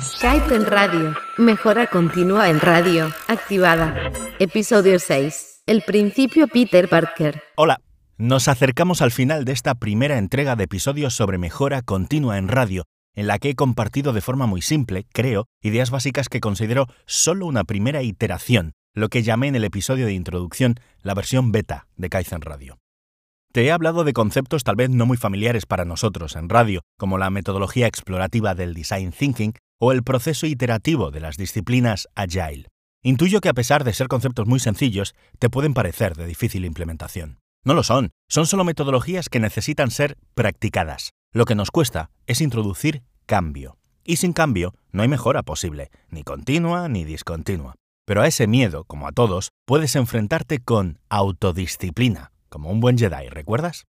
Skype en radio. Mejora continua en radio. Activada. Episodio 6. El principio Peter Parker. Hola. Nos acercamos al final de esta primera entrega de episodios sobre mejora continua en radio, en la que he compartido de forma muy simple, creo, ideas básicas que considero solo una primera iteración, lo que llamé en el episodio de introducción la versión beta de Kaizen Radio. Te he hablado de conceptos tal vez no muy familiares para nosotros en radio, como la metodología explorativa del design thinking o el proceso iterativo de las disciplinas agile. Intuyo que a pesar de ser conceptos muy sencillos, te pueden parecer de difícil implementación. No lo son, son solo metodologías que necesitan ser practicadas. Lo que nos cuesta es introducir cambio. Y sin cambio no hay mejora posible, ni continua ni discontinua. Pero a ese miedo, como a todos, puedes enfrentarte con autodisciplina, como un buen Jedi, ¿recuerdas?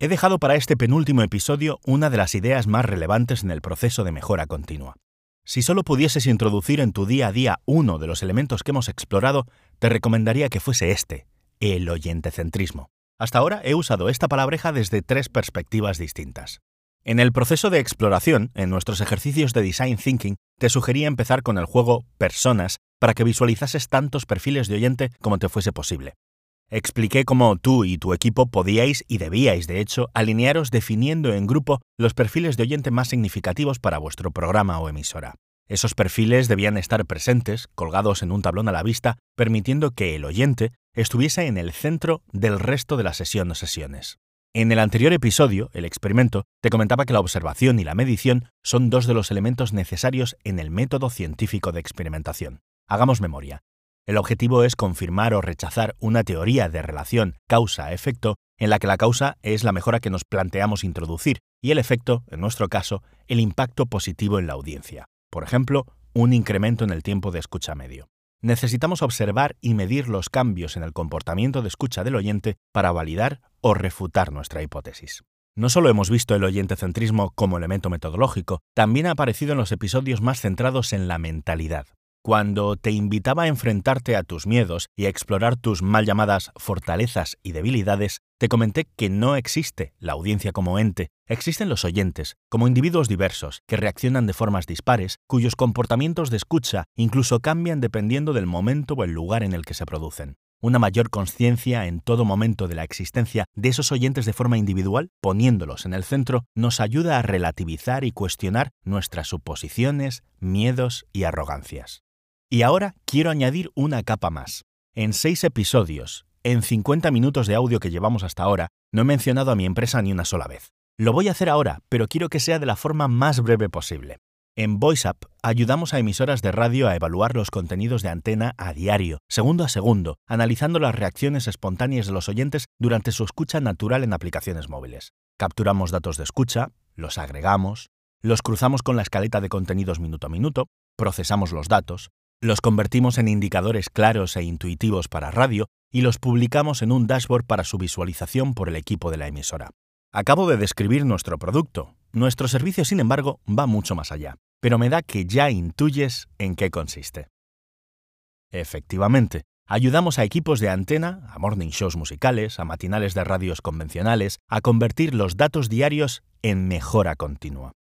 He dejado para este penúltimo episodio una de las ideas más relevantes en el proceso de mejora continua. Si solo pudieses introducir en tu día a día uno de los elementos que hemos explorado, te recomendaría que fuese este, el oyentecentrismo. Hasta ahora he usado esta palabreja desde tres perspectivas distintas. En el proceso de exploración, en nuestros ejercicios de design thinking, te sugería empezar con el juego Personas para que visualizases tantos perfiles de oyente como te fuese posible. Expliqué cómo tú y tu equipo podíais y debíais, de hecho, alinearos definiendo en grupo los perfiles de oyente más significativos para vuestro programa o emisora. Esos perfiles debían estar presentes, colgados en un tablón a la vista, permitiendo que el oyente estuviese en el centro del resto de la sesión o sesiones. En el anterior episodio, el experimento, te comentaba que la observación y la medición son dos de los elementos necesarios en el método científico de experimentación. Hagamos memoria. El objetivo es confirmar o rechazar una teoría de relación causa-efecto en la que la causa es la mejora que nos planteamos introducir y el efecto, en nuestro caso, el impacto positivo en la audiencia. Por ejemplo, un incremento en el tiempo de escucha medio. Necesitamos observar y medir los cambios en el comportamiento de escucha del oyente para validar o refutar nuestra hipótesis. No solo hemos visto el oyentecentrismo como elemento metodológico, también ha aparecido en los episodios más centrados en la mentalidad, cuando te invitaba a enfrentarte a tus miedos y a explorar tus mal llamadas fortalezas y debilidades, te comenté que no existe la audiencia como ente, existen los oyentes, como individuos diversos, que reaccionan de formas dispares, cuyos comportamientos de escucha incluso cambian dependiendo del momento o el lugar en el que se producen. Una mayor conciencia en todo momento de la existencia de esos oyentes de forma individual, poniéndolos en el centro, nos ayuda a relativizar y cuestionar nuestras suposiciones, miedos y arrogancias. Y ahora quiero añadir una capa más. En seis episodios, en 50 minutos de audio que llevamos hasta ahora, no he mencionado a mi empresa ni una sola vez. Lo voy a hacer ahora, pero quiero que sea de la forma más breve posible. En VoiceUp ayudamos a emisoras de radio a evaluar los contenidos de antena a diario, segundo a segundo, analizando las reacciones espontáneas de los oyentes durante su escucha natural en aplicaciones móviles. Capturamos datos de escucha, los agregamos, los cruzamos con la escaleta de contenidos minuto a minuto, procesamos los datos, los convertimos en indicadores claros e intuitivos para radio y los publicamos en un dashboard para su visualización por el equipo de la emisora. Acabo de describir nuestro producto. Nuestro servicio, sin embargo, va mucho más allá, pero me da que ya intuyes en qué consiste. Efectivamente, ayudamos a equipos de antena, a morning shows musicales, a matinales de radios convencionales, a convertir los datos diarios en mejora continua.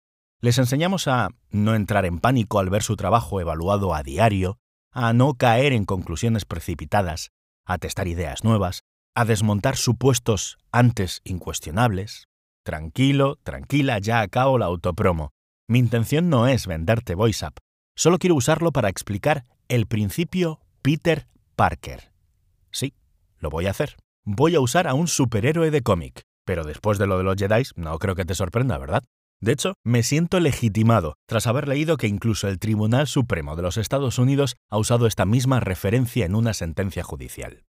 Les enseñamos a no entrar en pánico al ver su trabajo evaluado a diario, a no caer en conclusiones precipitadas, a testar ideas nuevas, a desmontar supuestos antes incuestionables. Tranquilo, tranquila, ya acabo la autopromo. Mi intención no es venderte VoiceUp, solo quiero usarlo para explicar el principio Peter Parker. Sí, lo voy a hacer. Voy a usar a un superhéroe de cómic, pero después de lo de los Jedi no creo que te sorprenda, ¿verdad? De hecho, me siento legitimado tras haber leído que incluso el Tribunal Supremo de los Estados Unidos ha usado esta misma referencia en una sentencia judicial.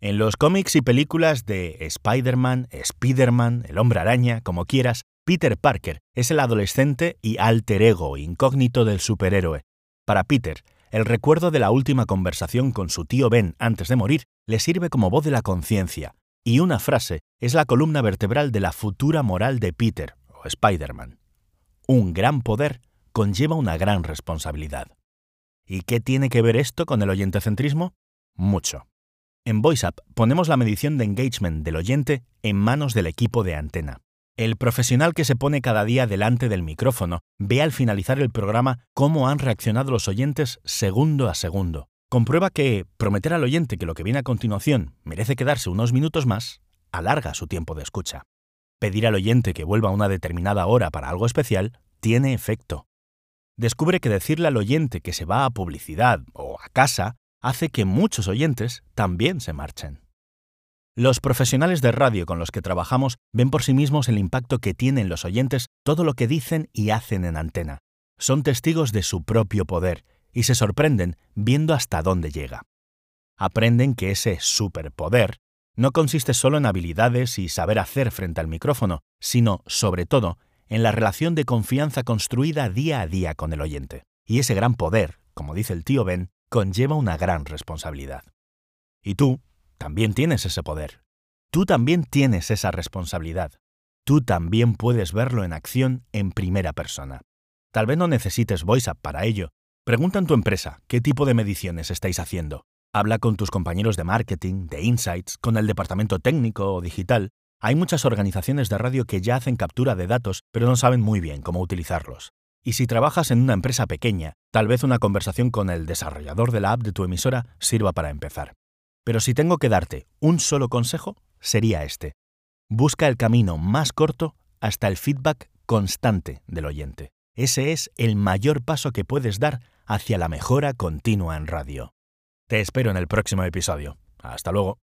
En los cómics y películas de Spider-Man, Spider-Man, el hombre araña, como quieras, Peter Parker es el adolescente y alter ego incógnito del superhéroe. Para Peter, el recuerdo de la última conversación con su tío Ben antes de morir le sirve como voz de la conciencia, y una frase es la columna vertebral de la futura moral de Peter, Spider-Man. Un gran poder conlleva una gran responsabilidad. ¿Y qué tiene que ver esto con el oyentecentrismo? Mucho. En VoiceUp ponemos la medición de engagement del oyente en manos del equipo de antena. El profesional que se pone cada día delante del micrófono ve al finalizar el programa cómo han reaccionado los oyentes segundo a segundo. Comprueba que prometer al oyente que lo que viene a continuación merece quedarse unos minutos más alarga su tiempo de escucha. Pedir al oyente que vuelva a una determinada hora para algo especial tiene efecto. Descubre que decirle al oyente que se va a publicidad o a casa hace que muchos oyentes también se marchen. Los profesionales de radio con los que trabajamos ven por sí mismos el impacto que tienen los oyentes todo lo que dicen y hacen en antena. Son testigos de su propio poder y se sorprenden viendo hasta dónde llega. Aprenden que ese superpoder no consiste solo en habilidades y saber hacer frente al micrófono, sino, sobre todo, en la relación de confianza construida día a día con el oyente. Y ese gran poder, como dice el tío Ben, conlleva una gran responsabilidad. Y tú, también tienes ese poder. Tú también tienes esa responsabilidad. Tú también puedes verlo en acción en primera persona. Tal vez no necesites VoiceUp para ello. Pregunta en tu empresa qué tipo de mediciones estáis haciendo. Habla con tus compañeros de marketing, de insights, con el departamento técnico o digital. Hay muchas organizaciones de radio que ya hacen captura de datos, pero no saben muy bien cómo utilizarlos. Y si trabajas en una empresa pequeña, tal vez una conversación con el desarrollador de la app de tu emisora sirva para empezar. Pero si tengo que darte un solo consejo, sería este. Busca el camino más corto hasta el feedback constante del oyente. Ese es el mayor paso que puedes dar hacia la mejora continua en radio. Te espero en el próximo episodio. Hasta luego.